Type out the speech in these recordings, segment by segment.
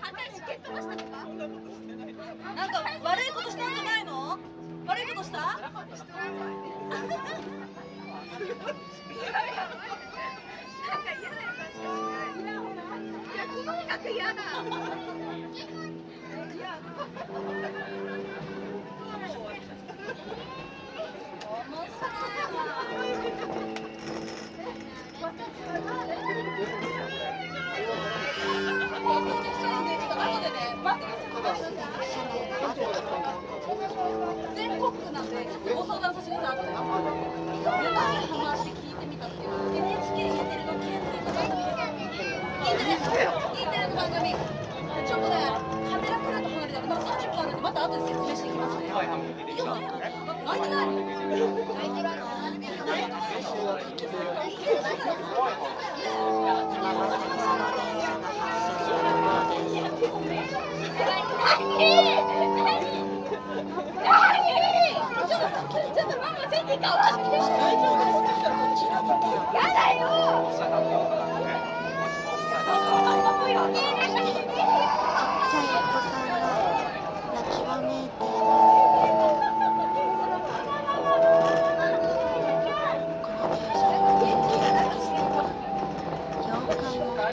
破し蹴っ飛ばしたか？なんか悪いことしたんじゃないの？悪いことした？とにかく嫌だ。よ。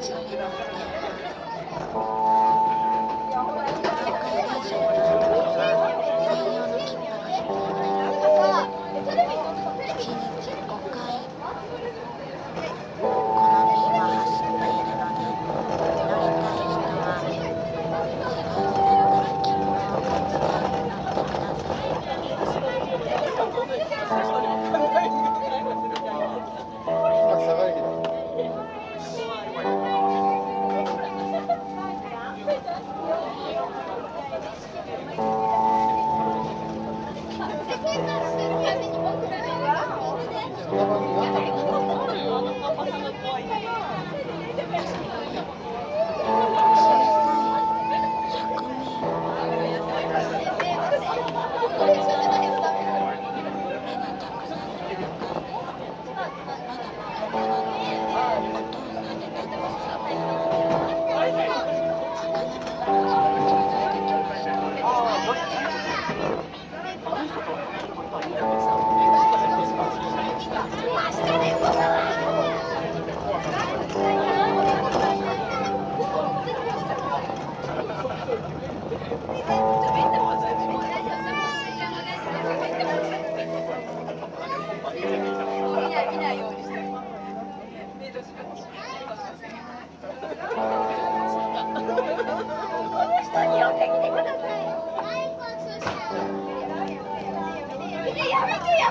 감사 합. Thank you. やめてや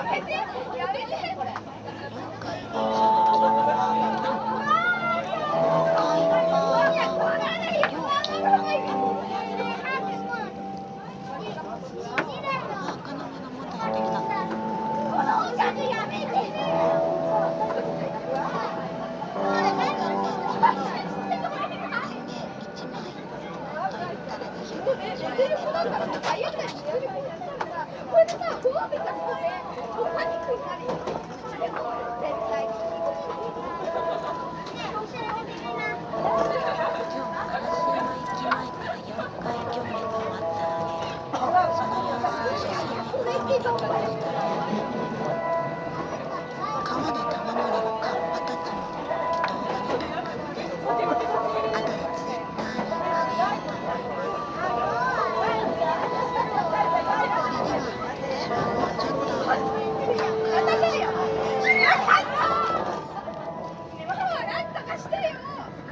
めてやめて